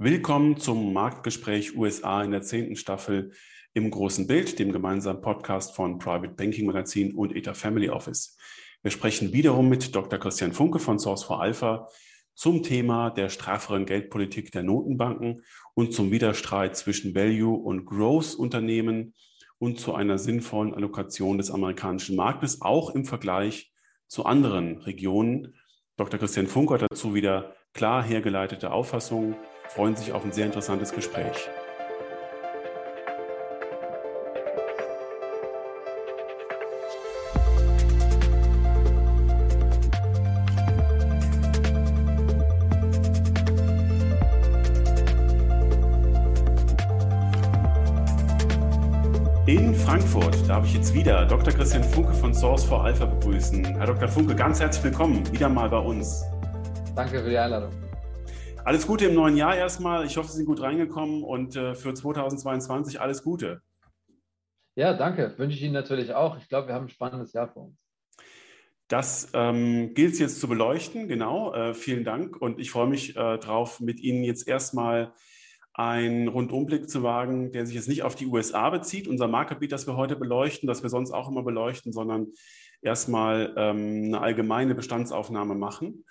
Willkommen zum Marktgespräch USA in der zehnten Staffel im großen Bild, dem gemeinsamen Podcast von Private Banking Magazin und ETA Family Office. Wir sprechen wiederum mit Dr. Christian Funke von Source for Alpha zum Thema der strafferen Geldpolitik der Notenbanken und zum Widerstreit zwischen Value- und Growth-Unternehmen und zu einer sinnvollen Allokation des amerikanischen Marktes, auch im Vergleich zu anderen Regionen. Dr. Christian Funke hat dazu wieder klar hergeleitete Auffassungen, freuen sich auf ein sehr interessantes Gespräch. In Frankfurt darf ich jetzt wieder Dr. Christian Funke von Source for Alpha begrüßen. Herr Dr. Funke, ganz herzlich willkommen wieder mal bei uns. Danke für die Einladung. Alles Gute im neuen Jahr erstmal. Ich hoffe, Sie sind gut reingekommen und äh, für 2022 alles Gute. Ja, danke. Wünsche ich Ihnen natürlich auch. Ich glaube, wir haben ein spannendes Jahr vor uns. Das ähm, gilt es jetzt zu beleuchten, genau. Äh, vielen Dank und ich freue mich äh, darauf, mit Ihnen jetzt erstmal einen Rundumblick zu wagen, der sich jetzt nicht auf die USA bezieht, unser Marktgebiet, das wir heute beleuchten, das wir sonst auch immer beleuchten, sondern erstmal ähm, eine allgemeine Bestandsaufnahme machen.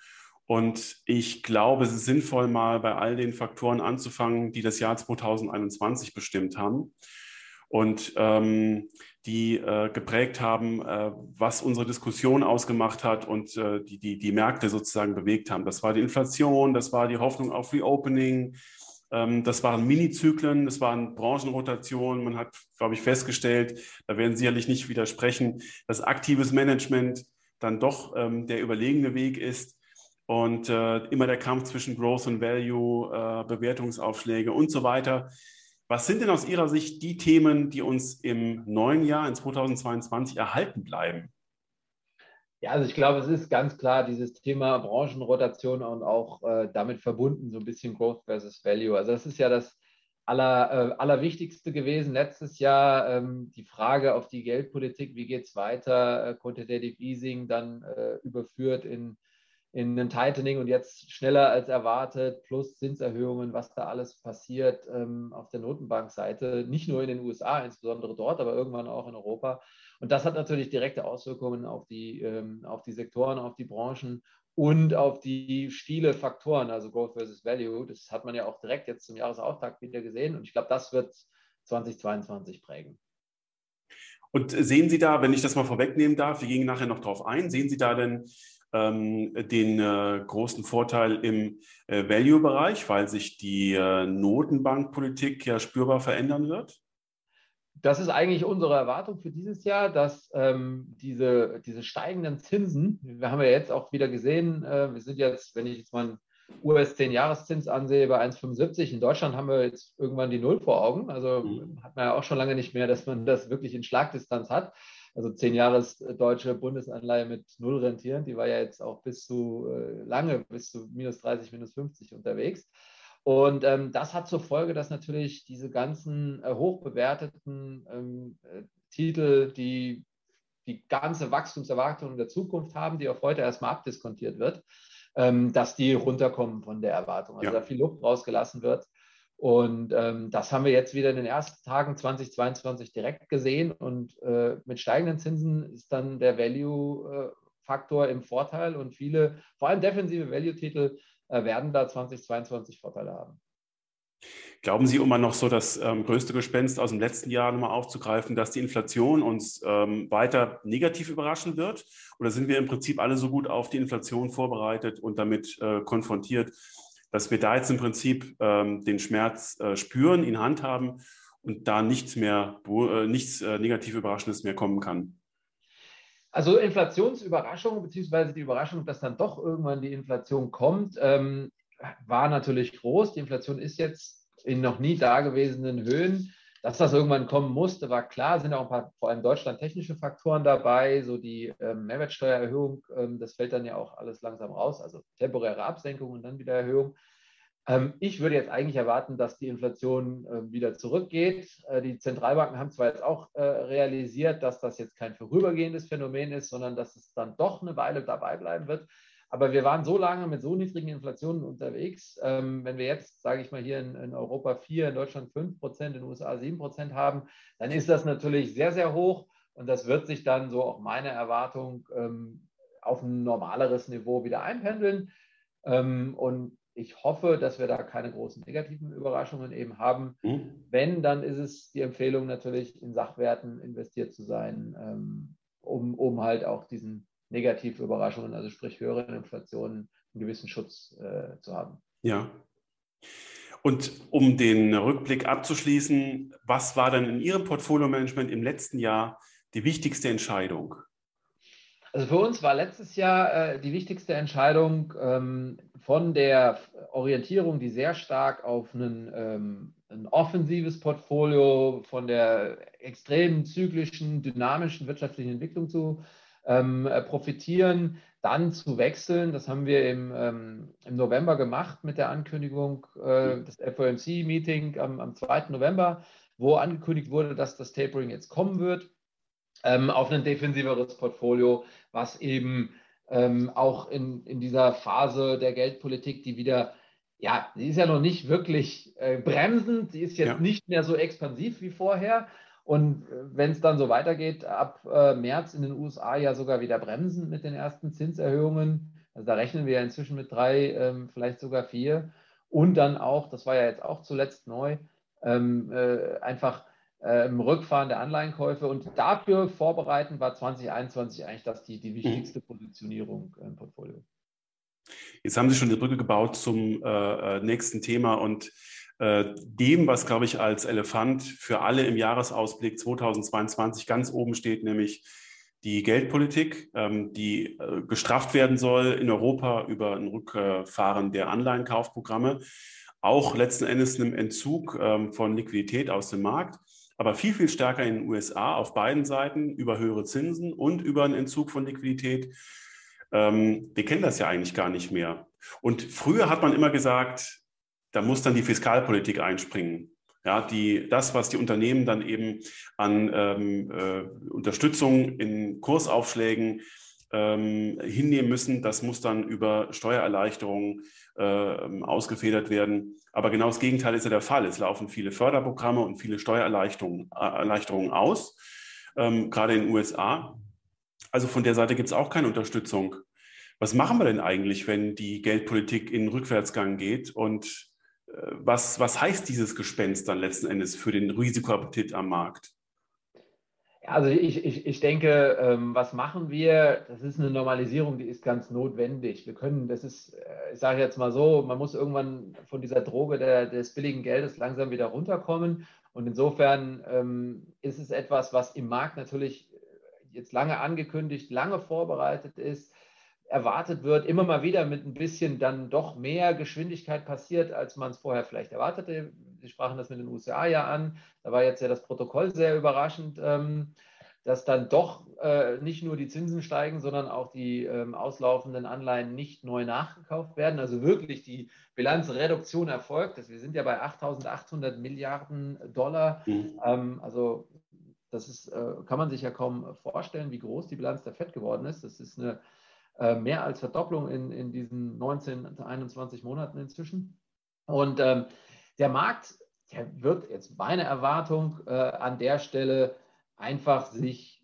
Und ich glaube, es ist sinnvoll, mal bei all den Faktoren anzufangen, die das Jahr 2021 bestimmt haben und ähm, die äh, geprägt haben, äh, was unsere Diskussion ausgemacht hat und äh, die, die, die Märkte sozusagen bewegt haben. Das war die Inflation, das war die Hoffnung auf Reopening, ähm, das waren Minizyklen, das waren Branchenrotationen. Man hat, glaube ich, festgestellt, da werden Sie sicherlich nicht widersprechen, dass aktives Management dann doch ähm, der überlegene Weg ist und äh, immer der Kampf zwischen Growth und Value, äh, Bewertungsaufschläge und so weiter. Was sind denn aus Ihrer Sicht die Themen, die uns im neuen Jahr, in 2022, erhalten bleiben? Ja, also ich glaube, es ist ganz klar dieses Thema Branchenrotation und auch äh, damit verbunden so ein bisschen Growth versus Value. Also das ist ja das aller, äh, Allerwichtigste gewesen letztes Jahr. Ähm, die Frage auf die Geldpolitik, wie geht es weiter, äh, Quantitative Easing dann äh, überführt in, in ein Tightening und jetzt schneller als erwartet, plus Zinserhöhungen, was da alles passiert ähm, auf der Notenbankseite, nicht nur in den USA, insbesondere dort, aber irgendwann auch in Europa. Und das hat natürlich direkte Auswirkungen auf die, ähm, auf die Sektoren, auf die Branchen und auf die viele Faktoren, also Growth versus Value. Das hat man ja auch direkt jetzt zum Jahresauftakt wieder gesehen. Und ich glaube, das wird 2022 prägen. Und sehen Sie da, wenn ich das mal vorwegnehmen darf, wir gehen nachher noch drauf ein, sehen Sie da denn ähm, den äh, großen Vorteil im äh, Value-Bereich, weil sich die äh, Notenbankpolitik ja spürbar verändern wird? das ist eigentlich unsere Erwartung für dieses Jahr, dass ähm, diese, diese steigenden Zinsen, wir haben ja jetzt auch wieder gesehen, äh, wir sind jetzt, wenn ich jetzt mal einen US 10-Jahreszins ansehe, bei 1,75. In Deutschland haben wir jetzt irgendwann die Null vor Augen. Also mhm. hat man ja auch schon lange nicht mehr, dass man das wirklich in Schlagdistanz hat. Also 10 Jahres deutsche Bundesanleihe mit Null rentieren, die war ja jetzt auch bis zu äh, lange, bis zu minus 30, minus 50 unterwegs. Und ähm, das hat zur Folge, dass natürlich diese ganzen äh, hochbewerteten ähm, äh, Titel, die die ganze Wachstumserwartung der Zukunft haben, die auf heute erstmal abdiskontiert wird, ähm, dass die runterkommen von der Erwartung. Also ja. da viel Luft rausgelassen wird. Und ähm, das haben wir jetzt wieder in den ersten Tagen 2022 direkt gesehen. Und äh, mit steigenden Zinsen ist dann der Value-Faktor im Vorteil und viele, vor allem defensive Value-Titel, äh, werden da 2022 Vorteile haben. Glauben Sie, um mal noch so das ähm, größte Gespenst aus dem letzten Jahr nochmal aufzugreifen, dass die Inflation uns ähm, weiter negativ überraschen wird? Oder sind wir im Prinzip alle so gut auf die Inflation vorbereitet und damit äh, konfrontiert, dass wir da jetzt im Prinzip ähm, den Schmerz äh, spüren, ihn handhaben und da nichts mehr, äh, nichts äh, negativ Überraschendes mehr kommen kann? Also Inflationsüberraschung, beziehungsweise die Überraschung, dass dann doch irgendwann die Inflation kommt, ähm, war natürlich groß. Die Inflation ist jetzt in noch nie dagewesenen Höhen. Dass das irgendwann kommen musste, war klar. Sind auch ein paar, vor allem Deutschland, technische Faktoren dabei, so die ähm, Mehrwertsteuererhöhung, ähm, das fällt dann ja auch alles langsam raus, also temporäre Absenkung und dann wieder Erhöhung. Ähm, ich würde jetzt eigentlich erwarten, dass die Inflation äh, wieder zurückgeht. Äh, die Zentralbanken haben zwar jetzt auch äh, realisiert, dass das jetzt kein vorübergehendes Phänomen ist, sondern dass es dann doch eine Weile dabei bleiben wird. Aber wir waren so lange mit so niedrigen Inflationen unterwegs. Ähm, wenn wir jetzt, sage ich mal, hier in, in, Europa 4, in Deutschland 5 Prozent, in den USA 7 Prozent haben, dann ist das natürlich sehr, sehr hoch. Und das wird sich dann, so auch meine Erwartung, ähm, auf ein normaleres Niveau wieder einpendeln. Ähm, und ich hoffe, dass wir da keine großen negativen Überraschungen eben haben. Mhm. Wenn, dann ist es die Empfehlung natürlich, in Sachwerten investiert zu sein, ähm, um, um halt auch diesen Negativüberraschungen, also sprich höheren Inflationen, einen gewissen Schutz äh, zu haben. Ja. Und um den Rückblick abzuschließen, was war denn in Ihrem Portfolio-Management im letzten Jahr die wichtigste Entscheidung? Also für uns war letztes Jahr äh, die wichtigste Entscheidung ähm, von der Orientierung, die sehr stark auf einen, ähm, ein offensives Portfolio, von der extremen zyklischen, dynamischen wirtschaftlichen Entwicklung zu ähm, äh, profitieren, dann zu wechseln. Das haben wir im, ähm, im November gemacht mit der Ankündigung äh, des FOMC-Meeting am, am 2. November, wo angekündigt wurde, dass das Tapering jetzt kommen wird, ähm, auf ein defensiveres Portfolio, was eben ähm, auch in, in dieser Phase der Geldpolitik, die wieder ja, sie ist ja noch nicht wirklich äh, bremsend, sie ist jetzt ja. nicht mehr so expansiv wie vorher, und äh, wenn es dann so weitergeht, ab äh, März in den USA ja sogar wieder bremsen mit den ersten Zinserhöhungen. Also da rechnen wir ja inzwischen mit drei, ähm, vielleicht sogar vier. Und dann auch, das war ja jetzt auch zuletzt neu, ähm, äh, einfach äh, im Rückfahren der Anleihenkäufe. Und dafür vorbereitend war 2021 eigentlich das die, die wichtigste Positionierung im Portfolio. Jetzt haben Sie schon die Brücke gebaut zum äh, äh nächsten Thema und dem, was, glaube ich, als Elefant für alle im Jahresausblick 2022 ganz oben steht, nämlich die Geldpolitik, ähm, die äh, gestrafft werden soll in Europa über ein Rückfahren der Anleihenkaufprogramme, auch letzten Endes einem Entzug ähm, von Liquidität aus dem Markt, aber viel, viel stärker in den USA auf beiden Seiten über höhere Zinsen und über einen Entzug von Liquidität. Ähm, wir kennen das ja eigentlich gar nicht mehr. Und früher hat man immer gesagt, da muss dann die Fiskalpolitik einspringen. Ja, die, das, was die Unternehmen dann eben an ähm, äh, Unterstützung in Kursaufschlägen ähm, hinnehmen müssen, das muss dann über Steuererleichterungen äh, ausgefedert werden. Aber genau das Gegenteil ist ja der Fall. Es laufen viele Förderprogramme und viele Steuererleichterungen Erleichterungen aus, ähm, gerade in den USA. Also von der Seite gibt es auch keine Unterstützung. Was machen wir denn eigentlich, wenn die Geldpolitik in Rückwärtsgang geht und was, was heißt dieses Gespenst dann letzten Endes für den Risikoappetit am Markt? Also ich, ich, ich denke, ähm, was machen wir? Das ist eine Normalisierung, die ist ganz notwendig. Wir können, das ist, äh, ich sage jetzt mal so, man muss irgendwann von dieser Droge der, des billigen Geldes langsam wieder runterkommen. Und insofern ähm, ist es etwas, was im Markt natürlich jetzt lange angekündigt, lange vorbereitet ist erwartet wird, immer mal wieder mit ein bisschen dann doch mehr Geschwindigkeit passiert, als man es vorher vielleicht erwartete. Sie sprachen das mit den USA ja an. Da war jetzt ja das Protokoll sehr überraschend, ähm, dass dann doch äh, nicht nur die Zinsen steigen, sondern auch die ähm, auslaufenden Anleihen nicht neu nachgekauft werden. Also wirklich die Bilanzreduktion erfolgt. Wir sind ja bei 8.800 Milliarden Dollar. Mhm. Ähm, also das ist, äh, kann man sich ja kaum vorstellen, wie groß die Bilanz der FED geworden ist. Das ist eine mehr als Verdopplung in, in diesen 19, 21 Monaten inzwischen. Und ähm, der Markt, der wird jetzt meine Erwartung äh, an der Stelle einfach sich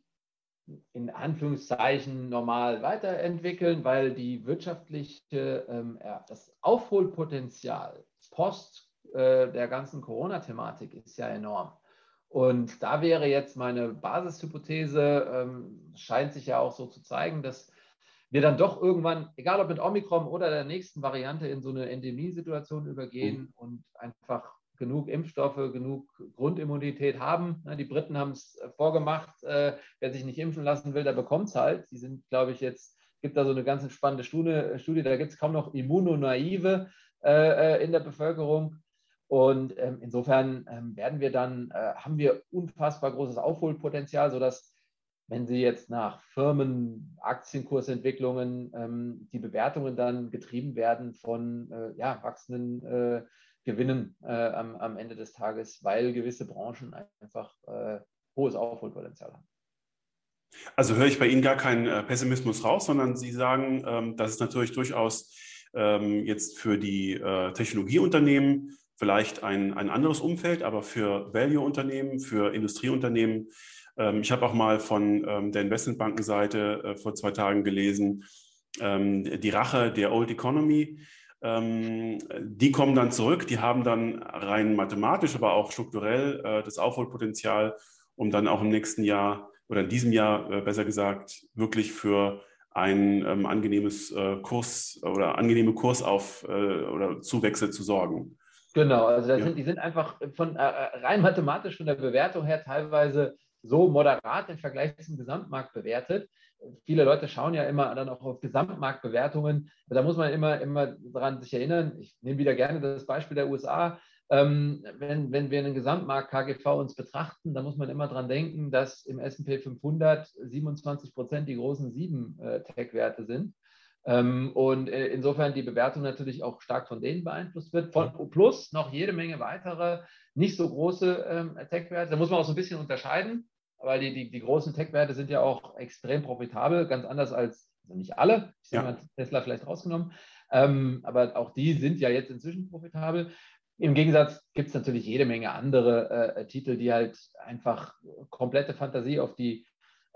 in Anführungszeichen normal weiterentwickeln, weil die wirtschaftliche, ähm, das Aufholpotenzial post äh, der ganzen Corona-Thematik ist ja enorm. Und da wäre jetzt meine Basishypothese, ähm, scheint sich ja auch so zu zeigen, dass wir dann doch irgendwann, egal ob mit Omikron oder der nächsten Variante, in so eine Endemiesituation übergehen mhm. und einfach genug Impfstoffe, genug Grundimmunität haben. Die Briten haben es äh, vorgemacht. Äh, wer sich nicht impfen lassen will, der bekommt es halt. Sie sind, glaube ich, jetzt, gibt da so eine ganz spannende Studie, Studie da gibt es kaum noch Immunonaive äh, in der Bevölkerung. Und ähm, insofern ähm, werden wir dann, haben wir unfassbar großes Aufholpotenzial, sodass wenn Sie jetzt nach Firmen, Aktienkursentwicklungen, ähm, die Bewertungen dann getrieben werden von äh, ja, wachsenden äh, Gewinnen äh, am, am, Ende des Tages, weil gewisse Branchen einfach äh, hohes Aufholpotenzial haben. Also höre ich bei Ihnen gar keinen äh, Pessimismus raus, sondern Sie sagen, ähm, dass es natürlich durchaus ähm, jetzt für die äh, Technologieunternehmen vielleicht ein, ein anderes Umfeld, aber für Value-Unternehmen, für Industrieunternehmen. Ähm, ich habe auch mal von ähm, der Investmentbankenseite äh, vor zwei Tagen gelesen, ähm, die Rache der Old Economy. Die kommen dann zurück, die haben dann rein mathematisch, aber auch strukturell äh, das Aufholpotenzial, um dann auch im nächsten Jahr oder in diesem Jahr äh, besser gesagt wirklich für ein angenehmes Kurs oder angenehme Kursauf oder Zuwächse zu sorgen. Genau, also ja. sind, die sind einfach von rein mathematisch von der Bewertung her teilweise so moderat im Vergleich zum Gesamtmarkt bewertet. Viele Leute schauen ja immer dann auch auf Gesamtmarktbewertungen. Da muss man immer, immer daran sich erinnern. Ich nehme wieder gerne das Beispiel der USA. Ähm, wenn, wenn wir einen Gesamtmarkt KGV uns betrachten, dann muss man immer daran denken, dass im S&P 500 27 Prozent die großen sieben äh, Tech-Werte sind. Ähm, und äh, insofern die Bewertung natürlich auch stark von denen beeinflusst wird. Von, plus noch jede Menge weitere nicht so große ähm, Tech-Werte. Da muss man auch so ein bisschen unterscheiden, weil die, die, die großen Tech-Werte sind ja auch extrem profitabel, ganz anders als, also nicht alle, ich ja. mal Tesla vielleicht rausgenommen, ähm, aber auch die sind ja jetzt inzwischen profitabel. Im Gegensatz gibt es natürlich jede Menge andere äh, Titel, die halt einfach komplette Fantasie auf die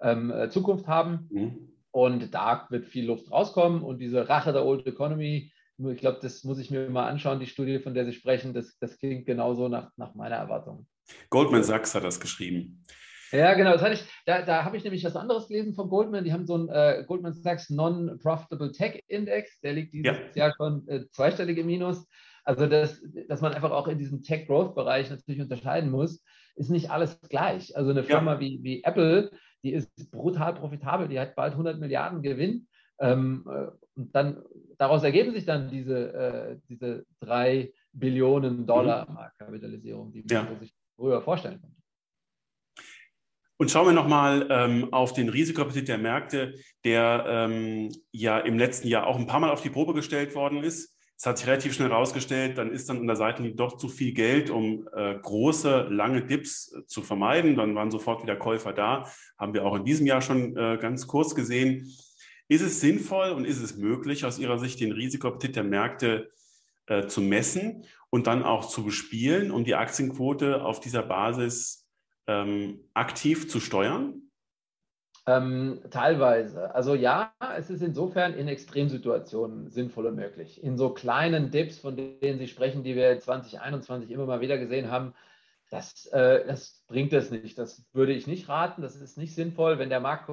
ähm, äh, Zukunft haben. Mhm. Und da wird viel Luft rauskommen. Und diese Rache der Old Economy, ich glaube, das muss ich mir mal anschauen, die Studie, von der Sie sprechen, das, das klingt genauso nach, nach meiner Erwartung. Goldman Sachs hat das geschrieben. Ja, genau. Das hatte ich, da, da habe ich nämlich was anderes gelesen von Goldman. Die haben so einen äh, Goldman Sachs Non-Profitable Tech Index. Der liegt dieses ja. Jahr schon äh, zweistellig im Minus. Also, das, dass man einfach auch in diesem Tech-Growth-Bereich natürlich unterscheiden muss, ist nicht alles gleich. Also, eine Firma ja. wie, wie Apple die ist brutal profitabel, die hat bald 100 Milliarden Gewinn. Ähm, äh, und dann daraus ergeben sich dann diese, äh, diese drei Billionen Dollar mhm. Marktkapitalisierung, die man ja. sich früher vorstellen konnte. Und schauen wir nochmal ähm, auf den Risikoappetit der Märkte, der ähm, ja im letzten Jahr auch ein paar Mal auf die Probe gestellt worden ist. Es hat sich relativ schnell herausgestellt, dann ist dann an der Seitenlinie doch zu viel Geld, um äh, große, lange Dips äh, zu vermeiden. Dann waren sofort wieder Käufer da. Haben wir auch in diesem Jahr schon äh, ganz kurz gesehen. Ist es sinnvoll und ist es möglich, aus Ihrer Sicht den Risikoappetit der Märkte äh, zu messen und dann auch zu bespielen, um die Aktienquote auf dieser Basis ähm, aktiv zu steuern? Ähm, teilweise. Also ja, es ist insofern in Extremsituationen sinnvoll und möglich. In so kleinen Dips, von denen Sie sprechen, die wir 2021 immer mal wieder gesehen haben, das, äh, das bringt es nicht. Das würde ich nicht raten. Das ist nicht sinnvoll, wenn der Markt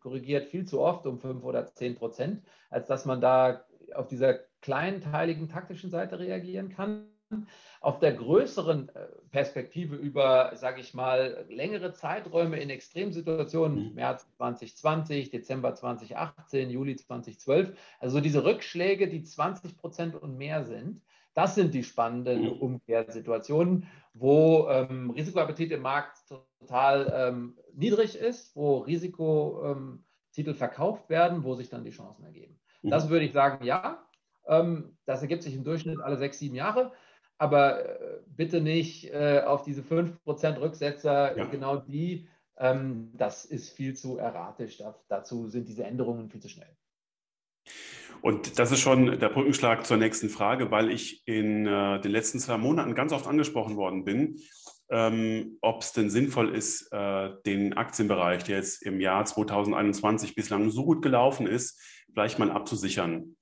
korrigiert viel zu oft um 5 oder 10 Prozent, als dass man da auf dieser kleinteiligen taktischen Seite reagieren kann. Auf der größeren äh, Perspektive über, sage ich mal, längere Zeiträume in Extremsituationen, mhm. März 2020, Dezember 2018, Juli 2012, also diese Rückschläge, die 20 Prozent und mehr sind, das sind die spannenden mhm. Umkehrsituationen, wo ähm, Risikoappetit im Markt total ähm, niedrig ist, wo Risikotitel ähm, verkauft werden, wo sich dann die Chancen ergeben. Mhm. Das würde ich sagen, ja. Ähm, das ergibt sich im Durchschnitt alle sechs, sieben Jahre aber äh, bitte nicht äh, auf diese 5% Rücksetzer, ja. genau die, ähm, das ist viel zu erratisch. Da, dazu sind diese Änderungen viel zu schnell. Und das ist schon der Brückenschlag zur nächsten Frage, weil ich in äh, den letzten zwei Monaten ganz oft angesprochen worden bin, ähm, ob es denn sinnvoll ist, äh, den Aktienbereich, der jetzt im Jahr 2021 bislang so gut gelaufen ist, vielleicht mal abzusichern.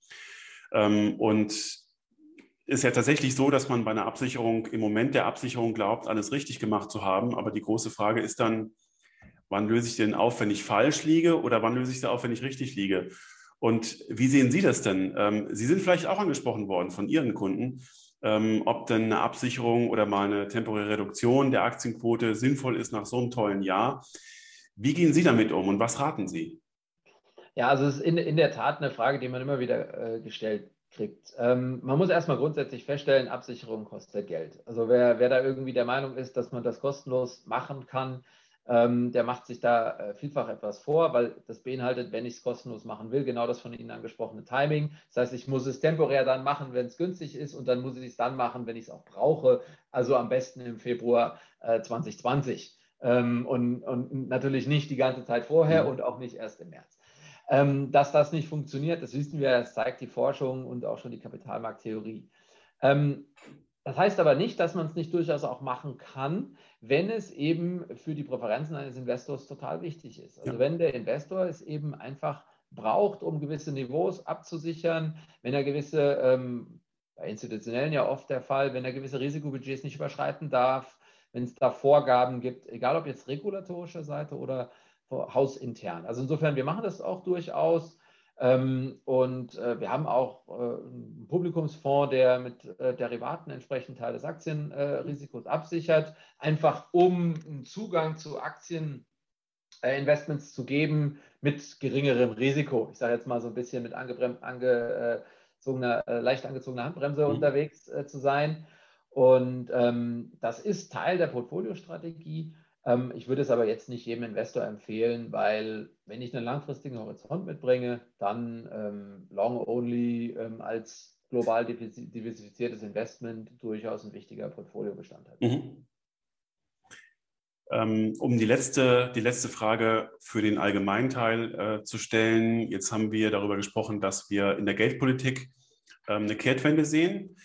Ähm, und ist ja tatsächlich so, dass man bei einer Absicherung im Moment der Absicherung glaubt, alles richtig gemacht zu haben. Aber die große Frage ist dann, wann löse ich denn auf, wenn ich falsch liege oder wann löse ich sie auf, wenn ich richtig liege? Und wie sehen Sie das denn? Ähm, Sie sind vielleicht auch angesprochen worden von Ihren Kunden, ähm, ob denn eine Absicherung oder mal eine temporäre Reduktion der Aktienquote sinnvoll ist nach so einem tollen Jahr. Wie gehen Sie damit um und was raten Sie? Ja, also es ist in, in der Tat eine Frage, die man immer wieder äh, gestellt kriegt. Ähm, man muss erstmal grundsätzlich feststellen, Absicherung kostet Geld. Also wer, wer da irgendwie der Meinung ist, dass man das kostenlos machen kann, ähm, der macht sich da äh, vielfach etwas vor, weil das beinhaltet, wenn ich es kostenlos machen will, genau das von Ihnen angesprochene Timing. Das heißt, ich muss es temporär dann machen, wenn es günstig ist und dann muss ich es dann machen, wenn ich es auch brauche. Also am besten im Februar äh, 2020. ähm, und, und natürlich nicht die ganze Zeit vorher mhm. und auch nicht erst im März. Ähm, dass das nicht funktioniert, das wissen wir, das zeigt die Forschung und auch schon die Kapitalmarkttheorie. Ähm, das heißt aber nicht, dass man es nicht durchaus auch machen kann, wenn es eben für die Präferenzen eines Investors total wichtig ist. Also ja. wenn der Investor es eben einfach braucht, um gewisse Niveaus abzusichern, wenn er gewisse, ähm, bei institutionellen ja oft der Fall, wenn er gewisse Risikobudgets nicht überschreiten darf, wenn es da Vorgaben gibt, egal ob jetzt regulatorischer Seite oder hausintern. Also insofern, wir machen das auch durchaus. Ähm, und äh, wir haben auch äh, einen Publikumsfonds, der mit äh, Derivaten entsprechend Teil des Aktienrisikos absichert, einfach um einen Zugang zu Aktieninvestments zu geben mit geringerem Risiko. Ich sage jetzt mal so ein bisschen mit angezogener, leicht angezogener Handbremse mhm. unterwegs zu sein. Und ähm, das ist Teil der Portfoliostrategie. Ähm, ich würde es aber jetzt nicht jedem Investor empfehlen, weil wenn ich einen langfristigen Horizont mitbringe, dann ähm, Long-Only ähm, als global diversifiziertes Investment durchaus ein wichtiger Portfoliobestandteil. Mhm. Ähm, um die letzte, die letzte Frage für den allgemeinen Teil äh, zu stellen. Jetzt haben wir darüber gesprochen, dass wir in der Geldpolitik ähm, eine Kehrtwende sehen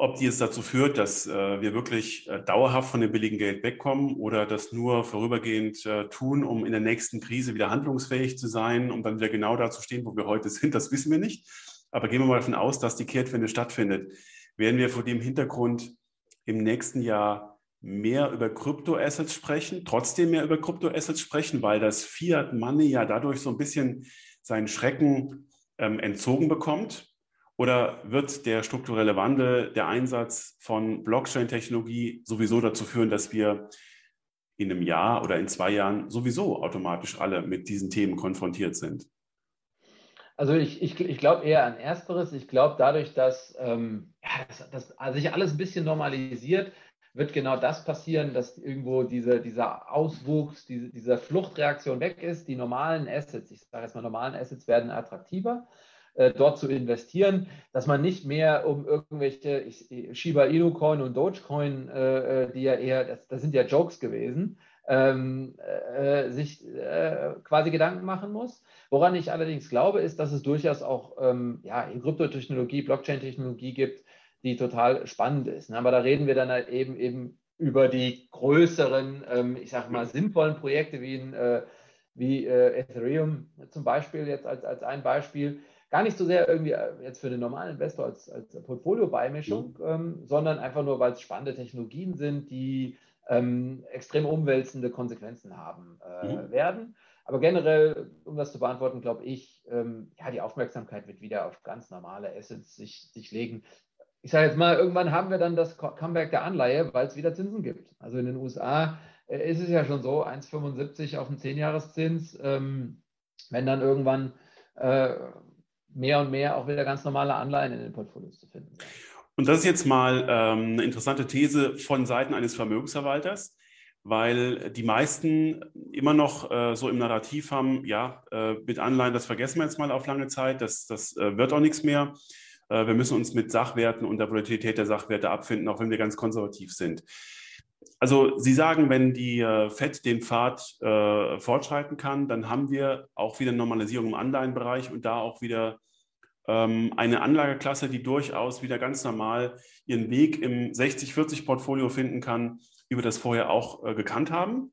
ob die es dazu führt, dass äh, wir wirklich äh, dauerhaft von dem billigen Geld wegkommen oder das nur vorübergehend äh, tun, um in der nächsten Krise wieder handlungsfähig zu sein, um dann wieder genau da zu stehen, wo wir heute sind, das wissen wir nicht. Aber gehen wir mal davon aus, dass die Kehrtwende stattfindet. Werden wir vor dem Hintergrund im nächsten Jahr mehr über Kryptoassets sprechen, trotzdem mehr über Kryptoassets sprechen, weil das Fiat Money ja dadurch so ein bisschen seinen Schrecken ähm, entzogen bekommt oder wird der strukturelle Wandel, der Einsatz von Blockchain-Technologie sowieso dazu führen, dass wir in einem Jahr oder in zwei Jahren sowieso automatisch alle mit diesen Themen konfrontiert sind? Also ich, ich, ich glaube eher an Ersteres. Ich glaube, dadurch, dass, ähm, ja, dass, dass also sich alles ein bisschen normalisiert, wird genau das passieren, dass irgendwo diese, dieser Auswuchs, diese, diese Fluchtreaktion weg ist. Die normalen Assets, ich sage jetzt mal, normalen Assets werden attraktiver. Äh, dort zu investieren, dass man nicht mehr um irgendwelche Shiba Inu Coin und Dogecoin, äh, äh, die ja eher, das, das, sind ja Jokes gewesen, ähm, äh, sich äh, quasi Gedanken machen muss. Woran ich allerdings glaube, ist, dass es durchaus auch ähm, ja, Kryptotechnologie, Blockchain-Technologie gibt, die total spannend ist. Ne? Aber da reden wir dann halt eben, eben über die größeren, ähm, ich sage mal, sinnvollen Projekte wie, in, äh, wie Ethereum zum Beispiel, jetzt als, als ein Beispiel, Gar nicht so sehr irgendwie äh, jetzt für den normalen Investor als, als Portfolio-Beimischung, mhm. ähm, sondern einfach nur, weil es spannende Technologien sind, die ähm, extrem umwälzende Konsequenzen haben äh, mhm. werden. Aber generell, um das zu beantworten, glaube ich, ähm, ja, die Aufmerksamkeit wird wieder auf ganz normale Assets sich, sich legen. Ich sage jetzt mal, irgendwann haben wir dann das Comeback der Anleihe, weil es wieder Zinsen gibt. Also in den USA äh, ist es ja schon so, 1,75 auf dem 10-Jahreszins. Ähm, wenn dann irgendwann äh, mehr und mehr auch wieder ganz normale Anleihen in den Portfolios zu finden. Und das ist jetzt mal ähm, eine interessante These von Seiten eines Vermögensverwalters, weil die meisten immer noch äh, so im Narrativ haben, ja, äh, mit Anleihen, das vergessen wir jetzt mal auf lange Zeit, das, das äh, wird auch nichts mehr. Äh, wir müssen uns mit Sachwerten und der Volatilität der Sachwerte abfinden, auch wenn wir ganz konservativ sind. Also Sie sagen, wenn die äh, FED den Pfad äh, fortschreiten kann, dann haben wir auch wieder Normalisierung im Anleihenbereich und da auch wieder ähm, eine Anlageklasse, die durchaus wieder ganz normal ihren Weg im 60-40-Portfolio finden kann, wie wir das vorher auch äh, gekannt haben.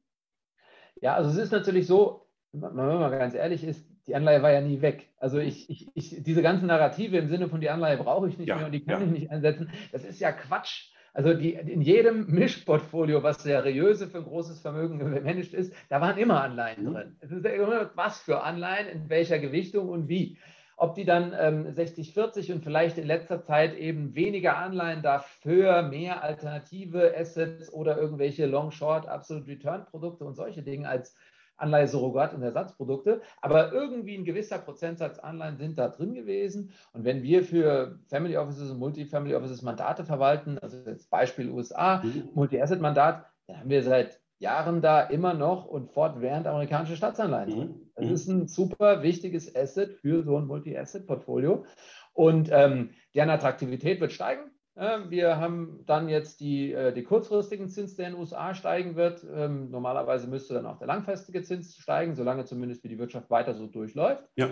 Ja, also es ist natürlich so, wenn man mal ganz ehrlich ist, die Anleihe war ja nie weg. Also ich, ich, ich diese ganzen Narrative im Sinne von die Anleihe brauche ich nicht ja, mehr und die kann ja. ich nicht einsetzen, das ist ja Quatsch. Also die, in jedem Mischportfolio, was seriöse für ein großes Vermögen gemanagt ist, da waren immer Anleihen mhm. drin. Es ist immer was für Anleihen, in welcher Gewichtung und wie. Ob die dann ähm, 60, 40 und vielleicht in letzter Zeit eben weniger Anleihen dafür, mehr alternative Assets oder irgendwelche Long-Short, Absolute Return-Produkte und solche Dinge als Anleihe, Surrogat und Ersatzprodukte. Aber irgendwie ein gewisser Prozentsatz Anleihen sind da drin gewesen. Und wenn wir für Family Offices und Multifamily Offices Mandate verwalten, also jetzt Beispiel USA, mhm. Multi-Asset-Mandat, dann haben wir seit Jahren da immer noch und fortwährend amerikanische Staatsanleihen drin. Mhm. Das mhm. ist ein super wichtiges Asset für so ein Multi-Asset-Portfolio. Und ähm, deren Attraktivität wird steigen Wir haben dann jetzt die, äh, die kurzfristigen Zins, der in den USA steigen wird. Ähm, normalerweise müsste dann auch der langfristige Zins steigen, solange zumindest wie die Wirtschaft weiter so durchläuft. Ja.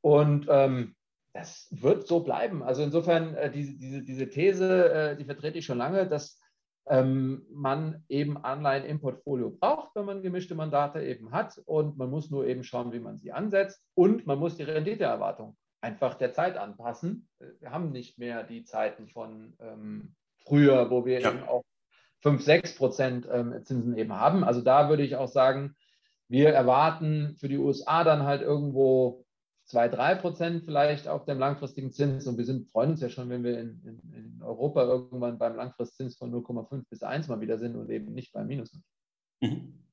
Und ähm, das wird so bleiben. Also insofern, äh, diese, diese, diese These, äh, die vertrete ich schon lange, dass ähm, man eben Anleihen im Portfolio braucht, wenn man gemischte Mandate eben hat. Und man muss nur eben schauen, wie man sie ansetzt. Und man muss die Renditeerwartung einfach der Zeit anpassen. Wir haben nicht mehr die Zeiten von ähm, früher, wo wir ja. eben auch 5, 6 Prozent ähm, Zinsen eben haben. Also da würde ich auch sagen, wir erwarten für die USA dann halt irgendwo 2, 3 Prozent vielleicht auf dem langfristigen Zins. Und wir sind, freuen uns ja schon, wenn wir in, in, in Europa irgendwann beim Langfristzins von 0,5 bis 1 mal wieder sind und eben nicht beim Minus. Mhm.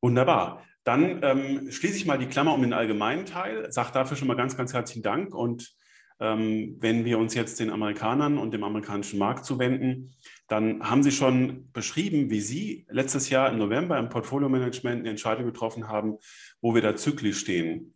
Wunderbar. Dann ähm, schließe ich mal die Klammer um den allgemeinen Teil, sage dafür schon mal ganz, ganz herzlichen Dank. Und ähm, wenn wir uns jetzt den Amerikanern und dem amerikanischen Markt zuwenden, dann haben Sie schon beschrieben, wie Sie letztes Jahr im November im Portfolio-Management eine Entscheidung getroffen haben, wo wir da zyklisch stehen.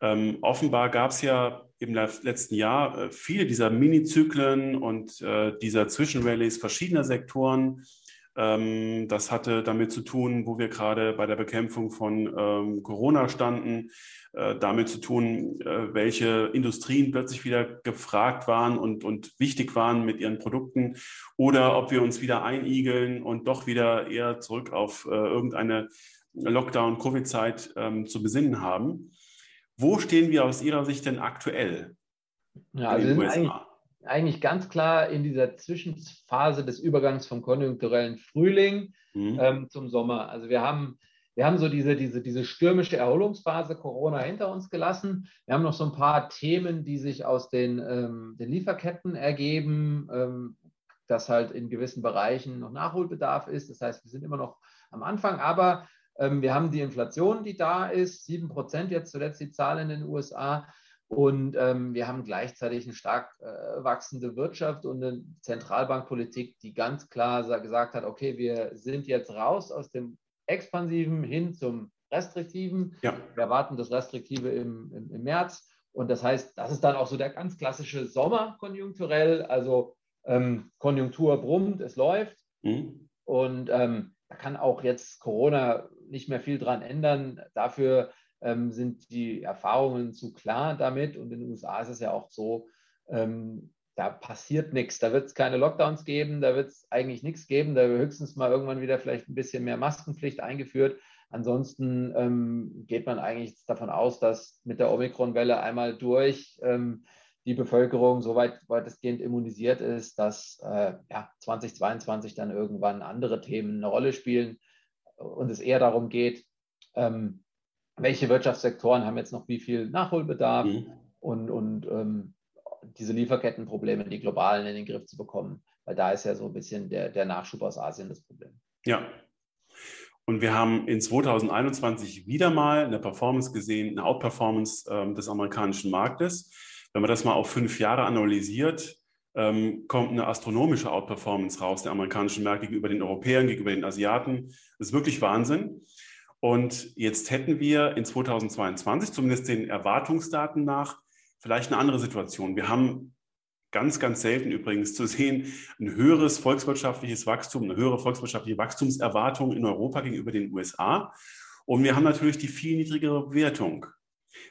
Ähm, offenbar gab es ja im letzten Jahr äh, viele dieser Mini-Zyklen und äh, dieser Zwischenrallies verschiedener Sektoren das hatte damit zu tun, wo wir gerade bei der Bekämpfung von ähm, Corona standen, äh, damit zu tun, äh, welche Industrien plötzlich wieder gefragt waren und, und wichtig waren mit ihren Produkten oder ob wir uns wieder einigeln und doch wieder eher zurück auf äh, irgendeine Lockdown-Covid-Zeit ähm, zu besinnen haben. Wo stehen wir aus Ihrer Sicht denn aktuell? Ja, in den USA? Eigentlich ganz klar in dieser Zwischenphase des Übergangs vom konjunkturellen Frühling mhm. ähm, zum Sommer. Also wir haben, wir haben so diese, diese, diese stürmische Erholungsphase Corona hinter uns gelassen. Wir haben noch so ein paar Themen, die sich aus den, ähm, den Lieferketten ergeben, ähm, dass halt in gewissen Bereichen noch Nachholbedarf ist. Das heißt, wir sind immer noch am Anfang, aber ähm, wir haben die Inflation, die da ist, 7 Prozent jetzt zuletzt die Zahl in den USA. Und ähm, wir haben gleichzeitig eine stark äh, wachsende Wirtschaft und eine Zentralbankpolitik, die ganz klar gesagt hat, okay, wir sind jetzt raus aus dem Expansiven hin zum Restriktiven. Ja. Wir erwarten das Restriktive im, im, im, März. Und das heißt, das ist dann auch so der ganz klassische Sommer konjunkturell. Also ähm, Konjunktur brummt, es läuft. Mhm. Und ähm, da kann auch jetzt Corona nicht mehr viel dran ändern. Dafür ähm, sind die Erfahrungen zu klar damit. Und in den USA ist es ja auch so, ähm, da passiert nichts. Da wird es keine Lockdowns geben, da wird es eigentlich nichts geben. Da wird höchstens mal irgendwann wieder vielleicht ein bisschen mehr Maskenpflicht eingeführt. Ansonsten ähm, geht man eigentlich davon aus, dass mit der Omikron-Welle einmal durch ähm, die Bevölkerung so weit weitestgehend immunisiert ist, dass äh, ja, 2022 dann irgendwann andere Themen eine Rolle spielen und es eher darum geht, ähm, welche Wirtschaftssektoren haben jetzt noch wie viel Nachholbedarf mhm. und, und ähm, diese Lieferkettenprobleme, die globalen in den Griff zu bekommen. Weil da ist ja so ein bisschen der, der Nachschub aus Asien das Problem. Ja. Und wir haben in 2021 wieder mal eine Performance gesehen, eine Outperformance ähm, des amerikanischen Marktes. Wenn man das mal auf fünf Jahre analysiert, ähm, kommt eine astronomische Outperformance raus der amerikanischen Märkte gegenüber den Europäern, gegenüber den Asiaten. Das ist wirklich Wahnsinn. Und jetzt hätten wir in 2022, zumindest den Erwartungsdaten nach, vielleicht eine andere Situation. Wir haben ganz, ganz selten übrigens zu sehen, ein höheres volkswirtschaftliches Wachstum, eine höhere volkswirtschaftliche Wachstumserwartung in Europa gegenüber den USA. Und wir haben natürlich die viel niedrigere Bewertung.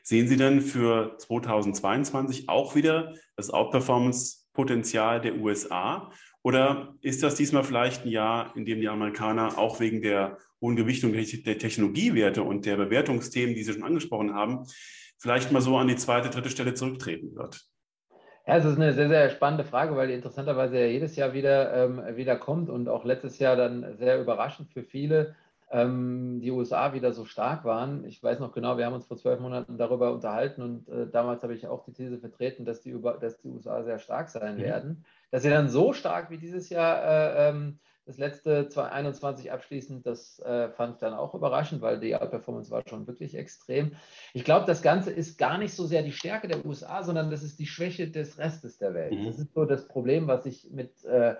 Sehen Sie denn für 2022 auch wieder das Outperformance-Potenzial der USA? Oder ist das diesmal vielleicht ein Jahr, in dem die Amerikaner auch wegen der hohen Gewichtung der Technologiewerte und der Bewertungsthemen, die Sie schon angesprochen haben, vielleicht mal so an die zweite, dritte Stelle zurücktreten wird? Ja, es ist eine sehr, sehr spannende Frage, weil die interessanterweise ja jedes Jahr wieder, ähm, wieder kommt und auch letztes Jahr dann sehr überraschend für viele ähm, die USA wieder so stark waren. Ich weiß noch genau, wir haben uns vor zwölf Monaten darüber unterhalten und äh, damals habe ich auch die These vertreten, dass die, dass die USA sehr stark sein mhm. werden. Dass sie dann so stark wie dieses Jahr äh, ähm, das letzte 2021 abschließend, das äh, fand ich dann auch überraschend, weil die Outperformance war schon wirklich extrem. Ich glaube, das Ganze ist gar nicht so sehr die Stärke der USA, sondern das ist die Schwäche des Restes der Welt. Mhm. Das ist so das Problem, was ich mit, äh,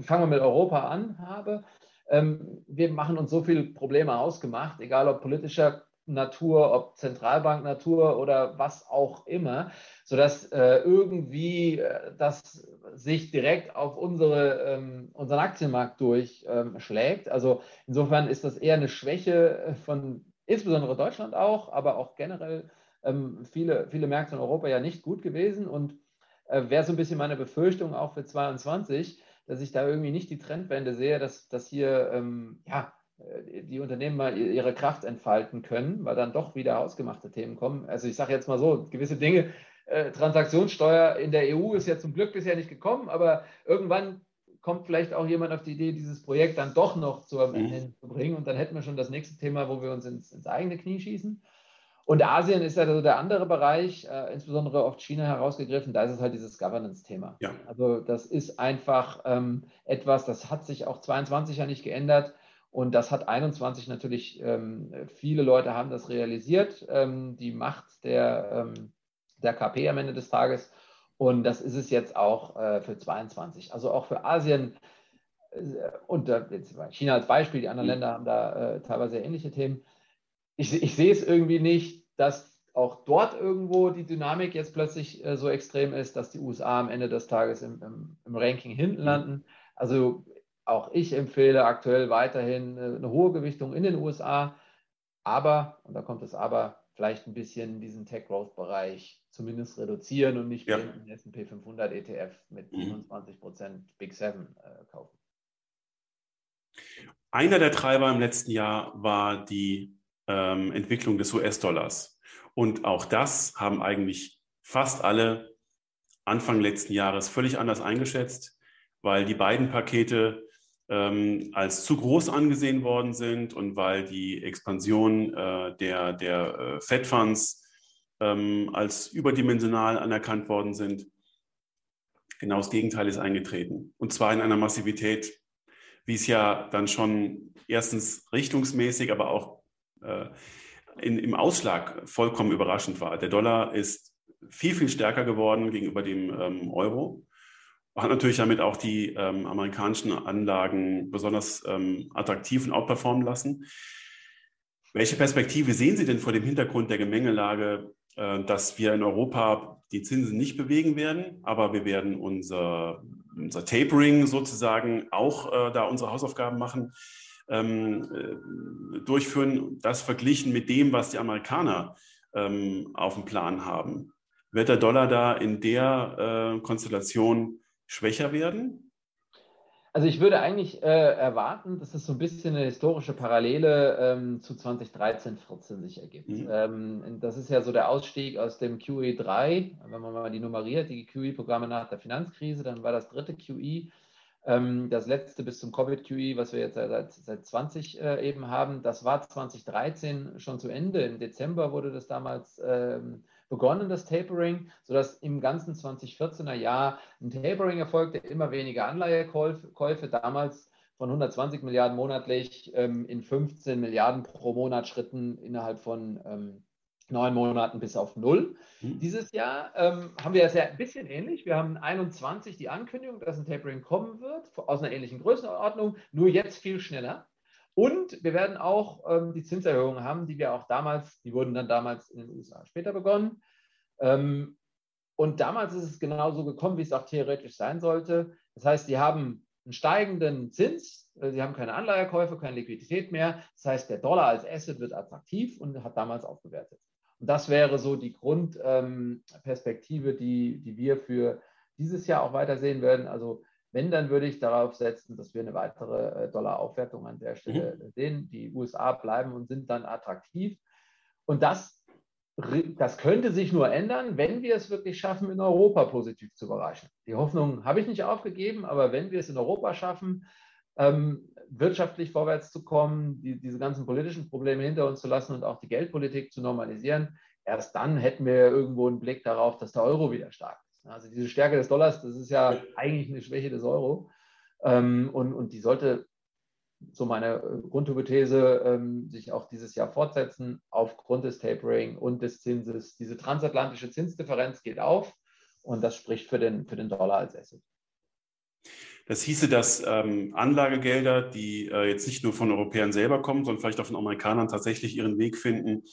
fangen wir mit Europa an, habe. Ähm, wir machen uns so viele Probleme ausgemacht, egal ob politischer Natur, ob Zentralbank-Natur oder was auch immer, sodass äh, irgendwie äh, das sich direkt auf unsere, ähm, unseren Aktienmarkt durchschlägt. Ähm, also insofern ist das eher eine Schwäche äh, von insbesondere Deutschland auch, aber auch generell ähm, viele, viele Märkte in Europa ja nicht gut gewesen und äh, wäre so ein bisschen meine Befürchtung auch für 2022, dass ich da irgendwie nicht die Trendwende sehe, dass, dass hier ähm, ja, die Unternehmen mal ihre Kraft entfalten können, weil dann doch wieder ausgemachte Themen kommen. Also ich sage jetzt mal so, gewisse Dinge, äh, Transaktionssteuer in der EU ist ja zum Glück bisher nicht gekommen, aber irgendwann kommt vielleicht auch jemand auf die Idee, dieses Projekt dann doch noch zu Ende mhm. zu bringen und dann hätten wir schon das nächste Thema, wo wir uns ins, ins eigene Knie schießen. Und Asien ist ja so der andere Bereich, äh, insbesondere auf China herausgegriffen, da ist es halt dieses Governance-Thema. Ja. Also das ist einfach ähm, etwas, das hat sich auch 22 ja nicht geändert und das hat 21 natürlich, ähm, viele Leute haben das realisiert, ähm, die Macht der, ähm, der KP am Ende des Tages. Und das ist es jetzt auch äh, für 22. Also auch für Asien äh, und äh, China als Beispiel, die anderen mhm. Länder haben da äh, teilweise ähnliche Themen ich, ich sehe es irgendwie nicht, dass auch dort irgendwo die Dynamik jetzt plötzlich äh, so extrem ist, dass die USA am Ende des Tages im, im, im Ranking hinten mhm. landen. Also auch ich empfehle aktuell weiterhin äh, eine hohe Gewichtung in den USA, aber, und da kommt das Aber, vielleicht ein bisschen diesen Tech-Growth-Bereich zumindest reduzieren und nicht ja. den S&P 500 ETF mit mhm. 27% Big Seven äh, kaufen. Einer der Treiber im letzten Jahr war die ähm, Entwicklung des US-Dollars. Und auch das haben eigentlich fast alle Anfang letzten Jahres völlig anders eingeschätzt, weil die beiden Pakete ähm, als zu groß angesehen worden sind und weil die Expansion äh, der, der äh, Fed Funds ähm, als überdimensional anerkannt worden sind. Genau das Gegenteil ist eingetreten. Und zwar in einer Massivität, wie es ja dann schon erstens richtungsmäßig, aber auch äh, in, im Ausschlag vollkommen überraschend war. Der Dollar ist viel, viel stärker geworden gegenüber dem ähm, Euro. Hat natürlich damit auch die ähm, amerikanischen Anlagen besonders ähm, attraktiv und outperformen lassen. Welche Perspektive sehen Sie denn vor dem Hintergrund der Gemengelage, äh, dass wir in Europa die Zinsen nicht bewegen werden, aber wir werden unser, unser Tapering sozusagen auch äh, da unsere Hausaufgaben machen? ähm, äh, durchführen, das verglichen mit dem, was die Amerikaner ähm, auf dem Plan haben. Wird der Dollar da in der äh, Konstellation schwächer werden? Also ich würde eigentlich äh, erwarten, dass es so ein bisschen eine historische Parallele ähm, zu 2013, 14 sich ergibt. Mhm. Ähm, das ist ja so der Ausstieg aus dem QE3, wenn man mal die nummeriert, die QE-Programme nach der Finanzkrise, dann war das dritte QE ähm, das letzte bis zum Covid-QE, was wir jetzt seit, seit 20 äh, eben haben, das war 2013 schon zu Ende. Im Dezember wurde das damals ähm, begonnen, das Tapering, sodass im ganzen 2014er Jahr ein Tapering erfolgte, immer weniger Anleihekäufe, damals von 120 Milliarden monatlich ähm, in 15 Milliarden pro Monat Schritten innerhalb von ähm, neun Monaten bis auf null. Mhm. Dieses Jahr ähm, haben wir es ja ein bisschen ähnlich. Wir haben 21 die Ankündigung, dass ein Tapering kommen wird, aus einer ähnlichen Größenordnung, nur jetzt viel schneller. Und wir werden auch ähm, die Zinserhöhungen haben, die wir auch damals, die wurden dann damals in den USA später begonnen. Ähm, und damals ist es genauso gekommen, wie es auch theoretisch sein sollte. Das heißt, die haben einen steigenden Zins, äh, sie haben keine Anleihekäufe, keine Liquidität mehr. Das heißt, der Dollar als Asset wird attraktiv und hat damals aufgewertet. Und das wäre so die Grundperspektive, ähm, die, die wir für dieses Jahr auch weiter sehen werden. Also wenn, dann würde ich darauf setzen, dass wir eine weitere äh, Dollaraufwertung an der Stelle mhm. sehen. Die USA bleiben und sind dann attraktiv. Und das, das könnte sich nur ändern, wenn wir es wirklich schaffen, in Europa positiv zu überraschen. Die Hoffnung habe ich nicht aufgegeben, aber wenn wir es in Europa schaffen, ähm, wirtschaftlich vorwärts zu kommen, die, diese ganzen politischen Probleme hinter uns zu lassen und auch die Geldpolitik zu normalisieren, erst dann hätten wir irgendwo einen Blick darauf, dass der Euro wieder stark ist. Also diese Stärke des Dollars, das ist ja eigentlich eine Schwäche des Euro. Ähm, und, und die sollte, so meine Grundhypothese, ähm, sich auch dieses Jahr fortsetzen aufgrund des Tapering und des Zinses. Diese transatlantische Zinsdifferenz geht auf und das spricht für den, für den Dollar als Asset. Das hieße, dass ähm, Anlagegelder, die äh, jetzt nicht nur von Europäern selber kommen, sondern vielleicht auch von Amerikanern tatsächlich ihren Weg finden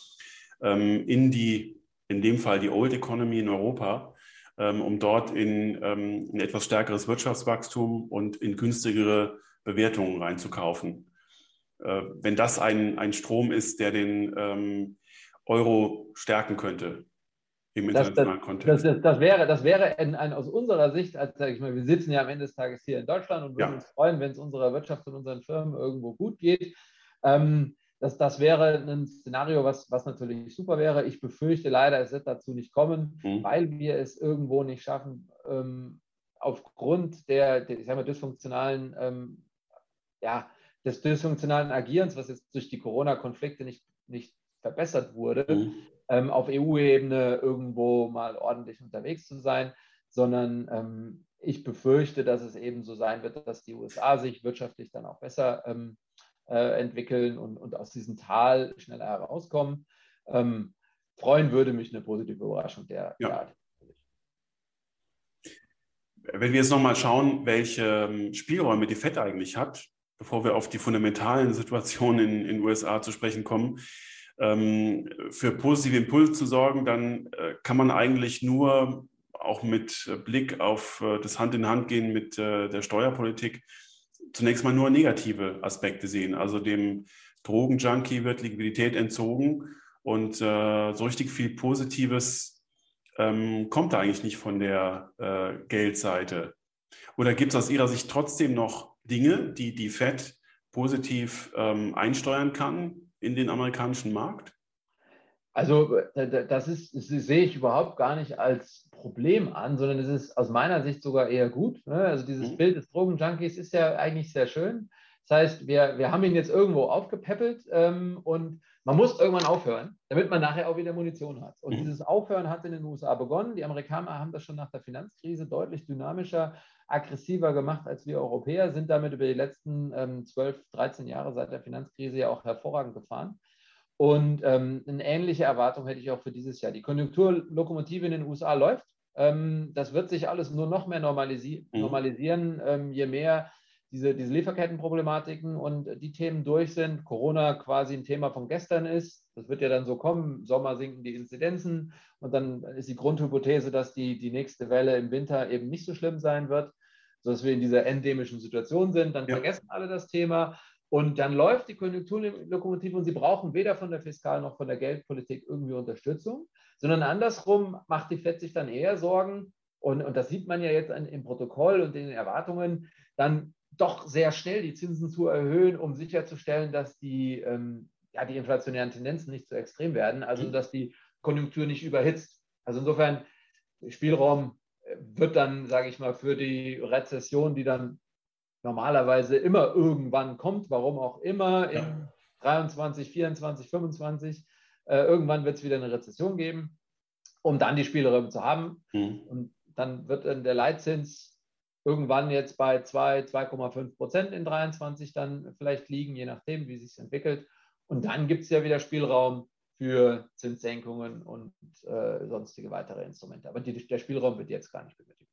ähm, in die, in dem Fall die Old Economy in Europa, um dort in ähm, ein etwas stärkeres Wirtschaftswachstum und in günstigere Bewertungen reinzukaufen. Äh, wenn das ein, ein Strom ist, der den ähm, Euro stärken könnte im internationalen das, Kontext. Das, das, wäre, das wäre ein, ein, aus unserer Sicht, als sage ich mal, wir sitzen ja am Ende des Tages hier in Deutschland und würden ja. uns freuen, wenn es unserer Wirtschaft und unseren Firmen irgendwo gut geht. Ähm, das, das wäre ein Szenario, was, was natürlich super wäre. Ich befürchte leider, es wird dazu nicht kommen, mhm. weil wir es irgendwo nicht schaffen, ähm, aufgrund der, der, ich sag mal, dysfunktionalen, ähm, ja, des dysfunktionalen Agierens, was jetzt durch die Corona-Konflikte nicht, nicht verbessert wurde, mhm. ähm, auf EU-Ebene irgendwo mal ordentlich unterwegs zu sein, sondern ähm, ich befürchte, dass es eben so sein wird, dass die USA sich wirtschaftlich dann auch besser ähm, äh, entwickeln und, und aus diesem Tal schneller herauskommen. Ähm, freuen würde mich eine positive Überraschung der, ja. Art. Wenn wir jetzt nochmal schauen, welche ähm, Spielräume die FED eigentlich hat, bevor wir auf die fundamentalen Situationen in den USA zu sprechen kommen, ähm, für positive Impulse zu sorgen, dann äh, kann man eigentlich nur auch mit Blick auf äh, das Hand in Hand gehen mit äh, der Steuerpolitik zunächst mal nur negative Aspekte sehen. Also dem Drogenjunkie wird Liquidität entzogen und äh, so richtig viel Positives ähm, kommt da eigentlich nicht von der äh, Geldseite. Oder gibt es aus Ihrer Sicht trotzdem noch Dinge, die die Fed positiv ähm, einsteuern kann in den amerikanischen Markt? Also das, ist, das sehe ich überhaupt gar nicht als Problem an, sondern es ist aus meiner Sicht sogar eher gut. Ne? Also dieses mhm. Bild des Drogenjunkies ist ja eigentlich sehr schön. Das heißt, wir, wir haben ihn jetzt irgendwo aufgepäppelt ähm, und man muss irgendwann aufhören, damit man nachher auch wieder Munition hat. Und mhm. dieses Aufhören hat in den USA begonnen. Die Amerikaner haben das schon nach der Finanzkrise deutlich dynamischer, aggressiver gemacht als wir Europäer, sind damit über die letzten ähm, 12, 13 Jahre seit der Finanzkrise ja auch hervorragend gefahren. Und ähm, eine ähnliche Erwartung hätte ich auch für dieses Jahr. Die Konjunkturlokomotive in den USA läuft. Ähm, das wird sich alles nur noch mehr normalisi mhm. normalisieren, ähm, je mehr diese, diese Lieferkettenproblematiken und die Themen durch sind. Corona quasi ein Thema von gestern ist. Das wird ja dann so kommen. Sommer sinken die Inzidenzen und dann ist die Grundhypothese, dass die, die nächste Welle im Winter eben nicht so schlimm sein wird, sodass wir in dieser endemischen Situation sind. Dann ja. vergessen alle das Thema. Und dann läuft die Konjunkturlokomotive und sie brauchen weder von der Fiskal- noch von der Geldpolitik irgendwie Unterstützung, sondern andersrum macht die FED sich dann eher Sorgen. Und, und das sieht man ja jetzt an, im Protokoll und in den Erwartungen, dann doch sehr schnell die Zinsen zu erhöhen, um sicherzustellen, dass die, ähm, ja, die inflationären Tendenzen nicht zu extrem werden, also dass die Konjunktur nicht überhitzt. Also insofern, Spielraum äh, wird dann, sage ich mal, für die Rezession, die dann normalerweise immer irgendwann kommt, warum auch immer, in ja. 23, 24, 25. Äh, irgendwann wird es wieder eine Rezession geben, um dann die Spielräume zu haben. Mhm. Und dann wird dann der Leitzins irgendwann jetzt bei 2, 2,5 Prozent in 23 dann vielleicht liegen, je nachdem, wie sich entwickelt. Und dann gibt es ja wieder Spielraum für Zinssenkungen und äh, sonstige weitere Instrumente. Aber die, der Spielraum wird jetzt gar nicht benötigt.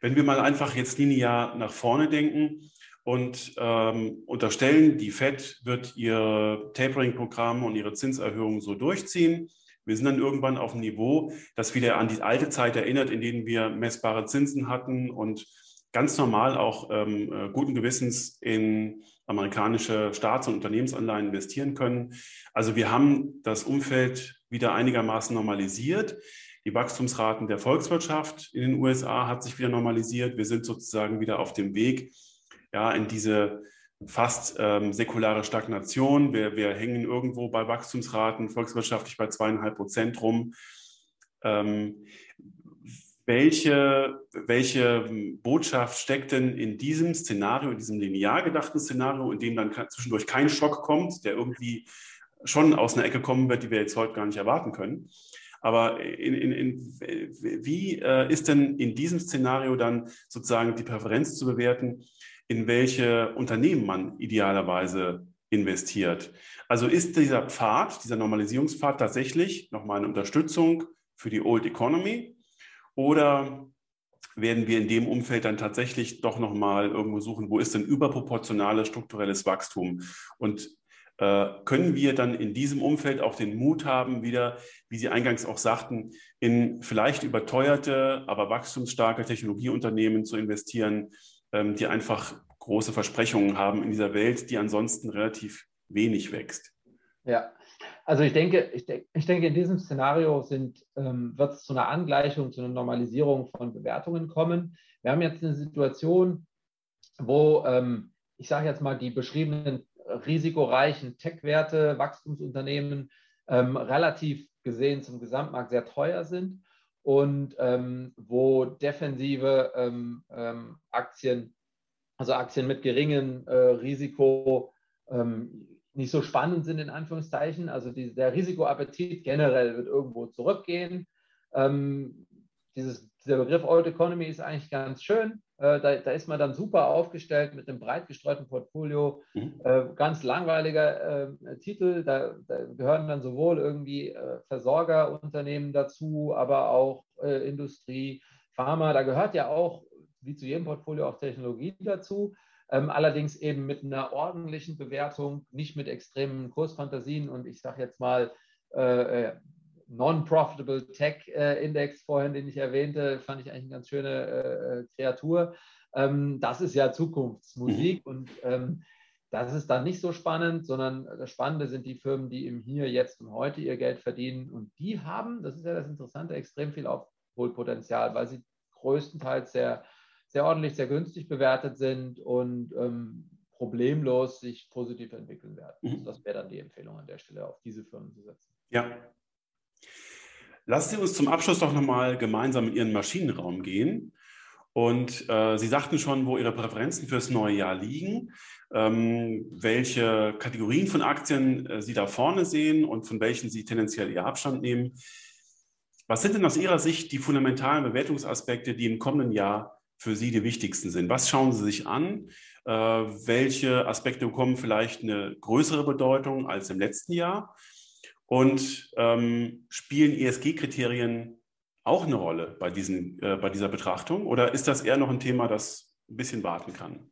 Wenn wir mal einfach jetzt linear nach vorne denken und ähm, unterstellen, die Fed wird ihr Tapering-Programm und ihre Zinserhöhungen so durchziehen. Wir sind dann irgendwann auf einem Niveau, das wieder an die alte Zeit erinnert, in denen wir messbare Zinsen hatten und ganz normal auch ähm, äh, guten Gewissens in amerikanische Staats- und Unternehmensanleihen investieren können. Also wir haben das Umfeld wieder einigermaßen normalisiert. Die Wachstumsraten der Volkswirtschaft in den USA hat sich wieder normalisiert. Wir sind sozusagen wieder auf dem Weg ja, in diese fast ähm, säkulare Stagnation. Wir, wir hängen irgendwo bei Wachstumsraten volkswirtschaftlich bei zweieinhalb Prozent rum. Ähm, welche, welche Botschaft steckt denn in diesem Szenario, in diesem linear gedachten Szenario, in dem dann zwischendurch kein Schock kommt, der irgendwie schon aus einer Ecke kommen wird, die wir jetzt heute gar nicht erwarten können? Aber in, in, in, wie äh, ist denn in diesem Szenario dann sozusagen die Präferenz zu bewerten, in welche Unternehmen man idealerweise investiert? Also ist dieser Pfad, dieser Normalisierungspfad tatsächlich nochmal eine Unterstützung für die Old Economy oder werden wir in dem Umfeld dann tatsächlich doch nochmal irgendwo suchen, wo ist denn überproportionales strukturelles Wachstum? Und können wir dann in diesem Umfeld auch den Mut haben, wieder, wie Sie eingangs auch sagten, in vielleicht überteuerte, aber wachstumsstarke Technologieunternehmen zu investieren, ähm, die einfach große Versprechungen haben in dieser Welt, die ansonsten relativ wenig wächst? Ja, also ich denke, ich, de ich denke, in diesem Szenario ähm, wird es zu einer Angleichung, zu einer Normalisierung von Bewertungen kommen. Wir haben jetzt eine Situation, wo ähm, ich sage jetzt mal, die beschriebenen risikoreichen Tech-Werte, Wachstumsunternehmen ähm, relativ gesehen zum Gesamtmarkt sehr teuer sind und ähm, wo defensive ähm, ähm Aktien, also Aktien mit geringem äh, Risiko, ähm, nicht so spannend sind, in Anführungszeichen. Also die, der Risikoappetit generell wird irgendwo zurückgehen. Ähm, dieses, dieser Begriff Old Economy ist eigentlich ganz schön. Äh, da, da, ist man dann super aufgestellt mit einem breit gestreuten Portfolio. Mhm. Äh, ganz langweiliger äh, Titel. Da, da, gehören dann sowohl irgendwie äh, Versorgerunternehmen dazu, aber auch äh, Industrie, Pharma. Da gehört ja auch, wie zu jedem Portfolio, auch Technologie dazu ähm, allerdings eben mit einer ordentlichen Bewertung, nicht mit extremen Kursfantasien und ich sage jetzt mal äh, Non-Profitable Tech äh, Index vorhin, den ich erwähnte, fand ich eigentlich eine ganz schöne äh, äh Kreatur. Ähm, das ist ja Zukunftsmusik mhm. und ähm, das ist dann nicht so spannend, sondern das Spannende sind die Firmen, die im Hier, Jetzt und Heute ihr Geld verdienen. Und die haben, das ist ja das Interessante, extrem viel Aufholpotenzial, weil sie größtenteils sehr sehr ordentlich, sehr günstig bewertet sind und ähm, problemlos sich positiv entwickeln werden. Mhm. Also das wäre dann die Empfehlung an der Stelle, auf diese Firmen zu setzen. Ja. Lassen Sie uns zum Abschluss doch nochmal gemeinsam in Ihren Maschinenraum gehen. Und äh, Sie sagten schon, wo Ihre Präferenzen fürs neue Jahr liegen, ähm, welche Kategorien von Aktien äh, Sie da vorne sehen und von welchen Sie tendenziell Ihr Abstand nehmen. Was sind denn aus Ihrer Sicht die fundamentalen Bewertungsaspekte, die im kommenden Jahr für Sie die wichtigsten sind. Was schauen Sie sich an? Äh, welche Aspekte bekommen vielleicht eine größere Bedeutung als im letzten Jahr? Und ähm, spielen ESG-Kriterien auch eine Rolle bei, diesen, äh, bei dieser Betrachtung? Oder ist das eher noch ein Thema, das ein bisschen warten kann?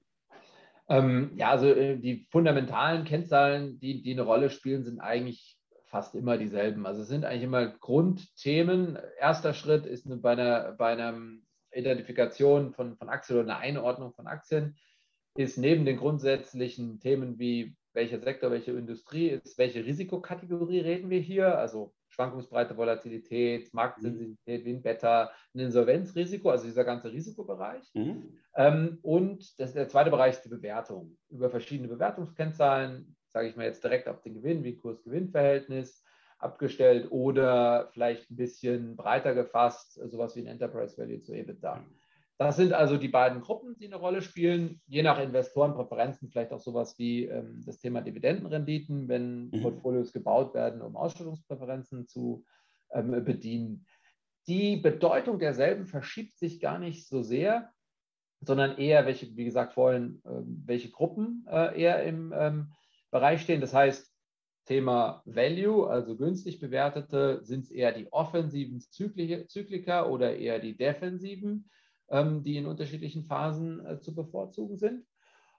Ähm, ja, also äh, die fundamentalen Kennzahlen, die, die eine Rolle spielen, sind eigentlich fast immer dieselben. Also es sind eigentlich immer Grundthemen. Erster Schritt ist eine, bei, einer, bei einem Identifikation von, von Aktien oder eine Einordnung von Aktien ist neben den grundsätzlichen Themen wie welcher Sektor, welche Industrie ist, welche Risikokategorie reden wir hier, also Schwankungsbreite, Volatilität, Marktsensitivität, wie ein Beta, ein Insolvenzrisiko, also dieser ganze Risikobereich. Mhm. Ähm, und das, der zweite Bereich ist die Bewertung. Über verschiedene Bewertungskennzahlen, sage ich mal jetzt direkt auf den Gewinn, wie Kurs-Gewinn-Verhältnis, abgestellt oder vielleicht ein bisschen breiter gefasst, sowas wie ein Enterprise Value zu EBITDA. Das sind also die beiden Gruppen, die eine Rolle spielen, je nach Investorenpräferenzen, vielleicht auch sowas wie ähm, das Thema Dividendenrenditen, wenn mhm. Portfolios gebaut werden, um Ausstellungspräferenzen zu ähm, bedienen. Die Bedeutung derselben verschiebt sich gar nicht so sehr, sondern eher, welche, wie gesagt, vorhin, ähm, welche Gruppen äh, eher im ähm, Bereich stehen. Das heißt, Thema Value, also günstig bewertete, sind es eher die offensiven Zykliker oder eher die defensiven, die in unterschiedlichen Phasen äh, zu bevorzugen sind.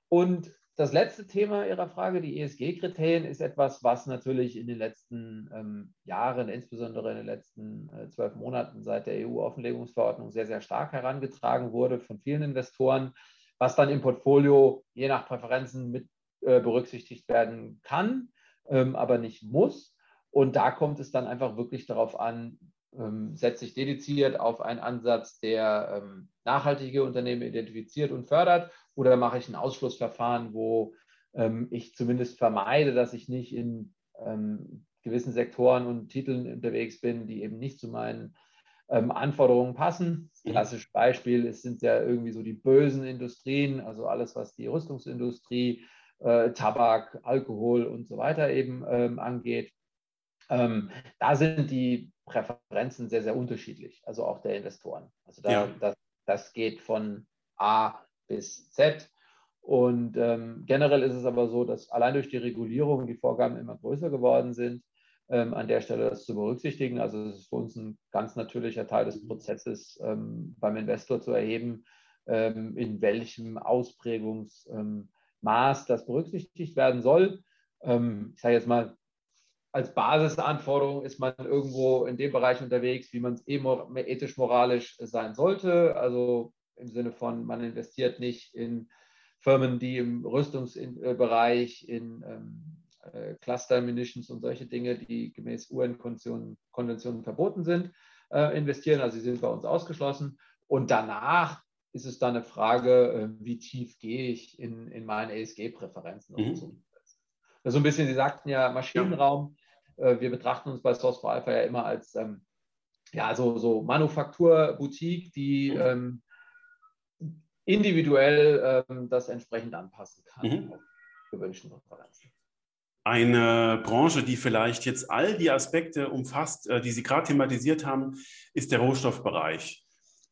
Und das letzte Thema Ihrer Frage, die ESG-Kriterien, ist etwas, was natürlich in den letzten ähm, Jahren, insbesondere in den letzten äh, zwölf Monaten seit der EU-Offenlegungsverordnung sehr, sehr stark herangetragen wurde von vielen Investoren, was dann im Portfolio je nach Präferenzen mit äh, berücksichtigt werden kann ähm, aber nicht muss. Und da kommt es dann einfach wirklich darauf an, ähm, setze ich dediziert auf einen Ansatz, der ähm, nachhaltige Unternehmen identifiziert und fördert, oder mache ich ein Ausschlussverfahren, wo ähm, ich zumindest vermeide, dass ich nicht in ähm, gewissen Sektoren und Titeln unterwegs bin, die eben nicht zu meinen ähm, Anforderungen passen. Das klassische Beispiel es sind ja irgendwie so die bösen Industrien, also alles, was die Rüstungsindustrie, äh, Tabak, Alkohol und so weiter eben ähm, angeht. Ähm, da sind die Präferenzen sehr, sehr unterschiedlich, also auch der Investoren. Also da, ja. das, das geht von A bis Z. Und ähm, generell ist es aber so, dass allein durch die Regulierung die Vorgaben immer größer geworden sind. ähm, an der Stelle das zu berücksichtigen. Also es ist für uns ein ganz natürlicher Teil des Prozesses, ähm, beim Investor zu erheben, ähm, in welchem Ausprägungsmaß das berücksichtigt werden soll. Ähm, ich sage jetzt mal, als Basisanforderung ist man irgendwo in dem Bereich unterwegs, wie man es ethisch-moralisch sein sollte. Also im Sinne von, man investiert nicht in Firmen, die im Rüstungsbereich, in ähm, äh, Cluster Munitions und solche Dinge, die gemäß UN-Konventionen verboten sind, äh, investieren. Also sie sind bei uns ausgeschlossen. Und danach ist es dann eine Frage, äh, wie tief gehe ich in, in meine ESG-Präferenzen. Mhm. So. Also ein bisschen, Sie sagten ja Maschinenraum. Ja. Wir betrachten uns bei Source for Alpha ja immer als ähm, ja, so, so Manufaktur-Boutique, die ähm, individuell ähm, das entsprechend anpassen kann mhm. auf gewünschten eine Branche, die vielleicht jetzt all die Aspekte umfasst, äh, die Sie gerade thematisiert haben, ist der Rohstoffbereich.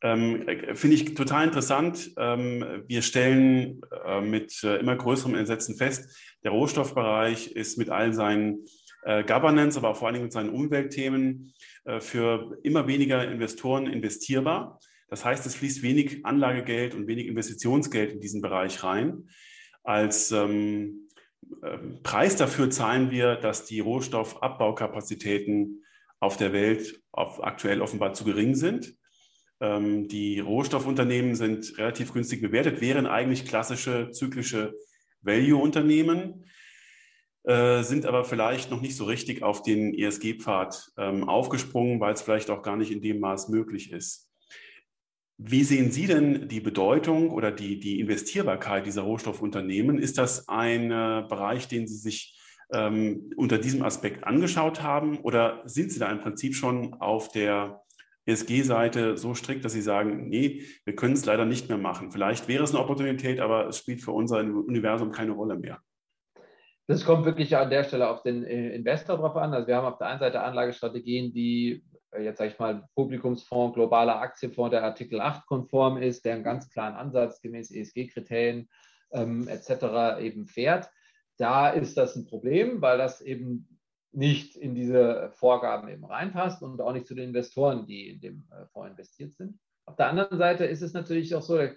Ähm, äh, Finde ich total interessant. Ähm, wir stellen äh, mit äh, immer größerem Entsetzen fest, der Rohstoffbereich ist mit all seinen äh, Governance, aber vor allem mit seinen Umweltthemen äh, für immer weniger Investoren investierbar. Das heißt, es fließt wenig Anlagegeld und wenig Investitionsgeld in diesen Bereich rein. Als ähm, ähm, Preis dafür zahlen wir, dass die Rohstoffabbaukapazitäten auf der Welt auf aktuell offenbar zu gering sind. Ähm, die Rohstoffunternehmen sind relativ günstig bewertet, wären eigentlich klassische zyklische Value-Unternehmen, äh, sind aber vielleicht noch nicht so richtig auf den ESG-Pfad ähm, aufgesprungen, weil es vielleicht auch gar nicht in dem Maß möglich ist. Wie sehen Sie denn die Bedeutung oder die, die Investierbarkeit dieser Rohstoffunternehmen? Ist das ein äh, Bereich, den Sie sich ähm, unter diesem Aspekt angeschaut haben? Oder sind Sie da im Prinzip schon auf der ESG-Seite so strikt, dass Sie sagen, nee, wir können es leider nicht mehr machen? Vielleicht wäre es eine Opportunität, aber es spielt für unser Universum keine Rolle mehr. Das kommt wirklich an der Stelle auf den äh, Investor drauf an. Also wir haben auf der einen Seite Anlagestrategien, die äh, jetzt sage ich mal, Publikumsfonds, globaler Aktienfonds, der Artikel 8 konform ist, der einen ganz klaren Ansatz gemäß ESG-Kriterien ähm, etc. eben fährt. Da ist das ein Problem, weil das eben nicht in diese Vorgaben eben reinpasst und auch nicht zu den Investoren, die in dem äh, Fonds investiert sind. Auf der anderen Seite ist es natürlich auch so, da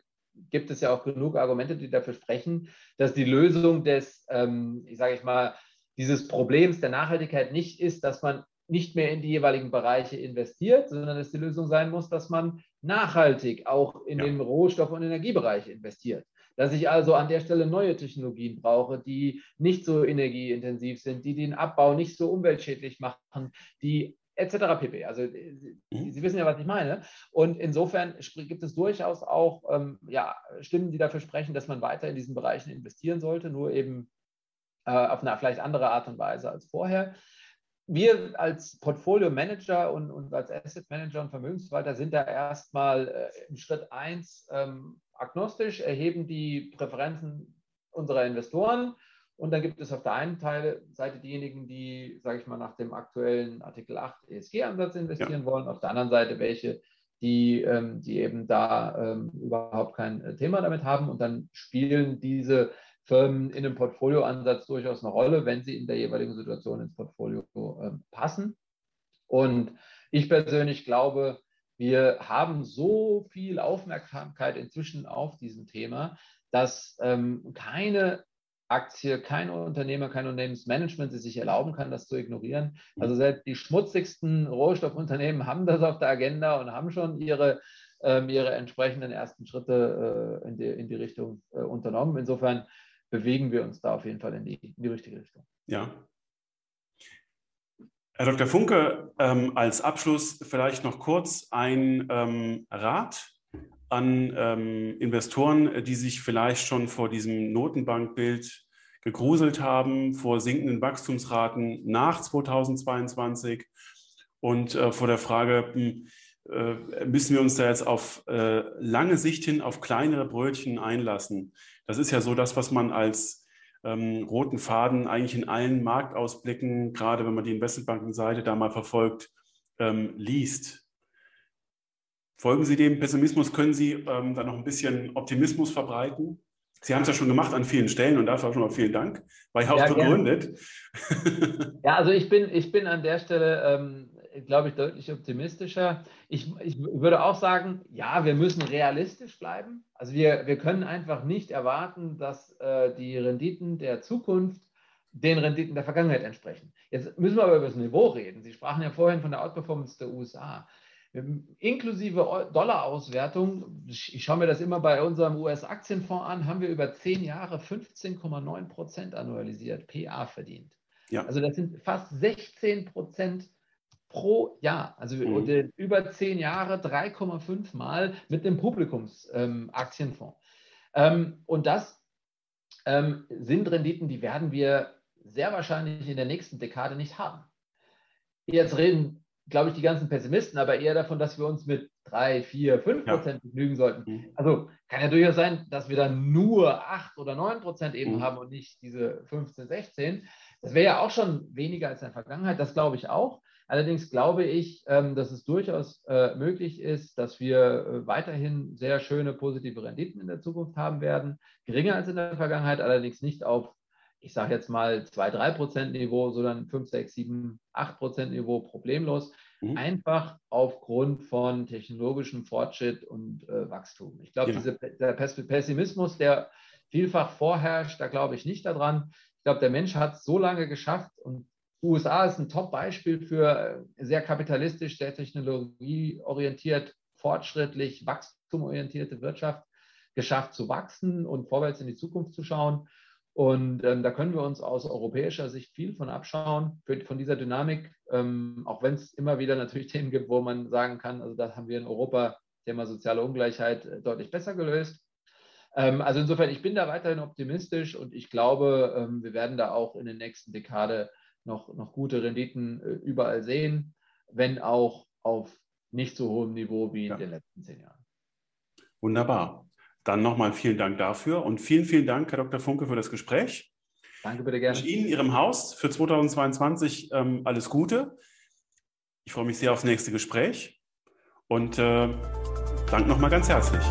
gibt es ja auch genug Argumente, die dafür sprechen, dass die Lösung des, ähm, ich sage ich mal, dieses Problems der Nachhaltigkeit nicht ist, dass man nicht mehr in die jeweiligen Bereiche investiert, sondern dass die Lösung sein muss, dass man nachhaltig auch in ja. den Rohstoff- und Energiebereich investiert. Dass ich also an der Stelle neue Technologien brauche, die nicht so energieintensiv sind, die den Abbau nicht so umweltschädlich machen, die etc. pp. Also äh, mhm. Sie wissen ja, was ich meine. Und insofern gibt es durchaus auch ähm, ja, Stimmen, die dafür sprechen, dass man weiter in diesen Bereichen investieren sollte, nur eben äh, auf eine vielleicht andere Art und Weise als vorher wir als Portfolio Manager und, und, als Asset Manager und Vermögensverwalter sind da erstmal äh, im Schritt 1 ähm, agnostisch, erheben die Präferenzen unserer Investoren. Und dann gibt es auf der einen Seite diejenigen, die, sage ich mal, nach dem aktuellen Artikel 8 ESG-Ansatz investieren ja. wollen. Auf der anderen Seite welche, die, ähm, die eben da ähm, überhaupt kein äh, Thema damit haben. Und dann spielen diese Firmen in einem Portfolioansatz durchaus eine Rolle, wenn sie in der jeweiligen Situation ins Portfolio äh, passen. Und ich persönlich glaube, wir haben so viel Aufmerksamkeit inzwischen auf diesem Thema, dass ähm, keine Aktie, kein Unternehmer, kein Unternehmensmanagement sich erlauben kann, das zu ignorieren. Also selbst die schmutzigsten Rohstoffunternehmen haben das auf der Agenda und haben schon ihre, ähm, ihre entsprechenden ersten Schritte äh, in, die, in die Richtung äh, unternommen. Insofern bewegen wir uns da auf jeden Fall in die, in die richtige Richtung. Ja. Herr Dr. Funke, ähm, als Abschluss vielleicht noch kurz ein ähm, Rat an ähm, Investoren, die sich vielleicht schon vor diesem Notenbankbild gegruselt haben, vor sinkenden Wachstumsraten nach 2022 und äh, vor der Frage, hm, äh, müssen wir uns da jetzt auf äh, lange Sicht hin auf kleinere Brötchen einlassen. Das ist ja so das, was man als ähm, roten Faden eigentlich in allen Marktausblicken, gerade wenn man die Investmentbankenseite da mal verfolgt, ähm, liest. Folgen Sie dem Pessimismus? Können Sie ähm, da noch ein bisschen Optimismus verbreiten? Sie haben es ja schon gemacht an vielen Stellen und dafür auch schon mal vielen Dank. War ja auch ja, begründet. ja, also ich bin, ich bin an der Stelle, ähm, glaube ich, deutlich optimistischer. Ich, ich würde auch sagen, ja, wir müssen realistisch bleiben. Also wir, wir können einfach nicht erwarten, dass äh, die Renditen der Zukunft den Renditen der Vergangenheit entsprechen. Jetzt müssen wir aber über das Niveau reden. Sie sprachen ja vorhin von der Outperformance der USA. Inklusive Dollarauswertung, ich schaue mir das immer bei unserem US-Aktienfonds an, haben wir über zehn Jahre 15,9 Prozent annualisiert, PA verdient. Ja. Also das sind fast 16 Prozent pro Jahr. Also mhm. über zehn Jahre 3,5 Mal mit dem Publikumsaktienfonds. Ähm, ähm, und das ähm, sind Renditen, die werden wir sehr wahrscheinlich in der nächsten Dekade nicht haben. Jetzt reden glaube ich, die ganzen Pessimisten, aber eher davon, dass wir uns mit 3, 4, 5 Prozent ja. begnügen sollten. Mhm. Also kann ja durchaus sein, dass wir dann nur 8 oder 9 Prozent eben mhm. haben und nicht diese 15, 16. Das wäre ja auch schon weniger als in der Vergangenheit, das glaube ich auch. Allerdings glaube ich, ähm, dass es durchaus äh, möglich ist, dass wir äh, weiterhin sehr schöne positive Renditen in der Zukunft haben werden. Geringer als in der Vergangenheit, allerdings nicht auf ich sage jetzt mal 2-3 Prozent Niveau, sondern 5, 6, 7, 8 Prozent Niveau problemlos. Mhm. Einfach aufgrund von technologischem Fortschritt und äh, Wachstum. Ich glaube, ja. der Pessimismus, der vielfach vorherrscht, da glaube ich nicht daran. Ich glaube, der Mensch hat es so lange geschafft und USA ist ein Top-Beispiel für äh, sehr kapitalistisch, sehr technologieorientiert, fortschrittlich, wachstumorientierte Wirtschaft geschafft zu wachsen und vorwärts in die Zukunft zu schauen. Und ähm, da können wir uns aus europäischer Sicht viel von abschauen, für, von dieser Dynamik, ähm, auch wenn es immer wieder natürlich Themen gibt, wo man sagen kann, also das haben wir in Europa, Thema soziale Ungleichheit, äh, deutlich besser gelöst. Ähm, also insofern, ich bin da weiterhin optimistisch und ich glaube, ähm, wir werden da auch in der nächsten Dekade noch, noch gute Renditen äh, überall sehen, wenn auch auf nicht so hohem Niveau wie in ja. den letzten zehn Jahren. Wunderbar. Dann nochmal vielen Dank dafür und vielen, vielen Dank, Herr Dr. Funke, für das Gespräch. Danke bitte gerne. Ich wünsche Ihnen, Ihrem Haus für 2022 ähm, alles Gute. Ich freue mich sehr aufs nächste Gespräch und äh, danke nochmal ganz herzlich.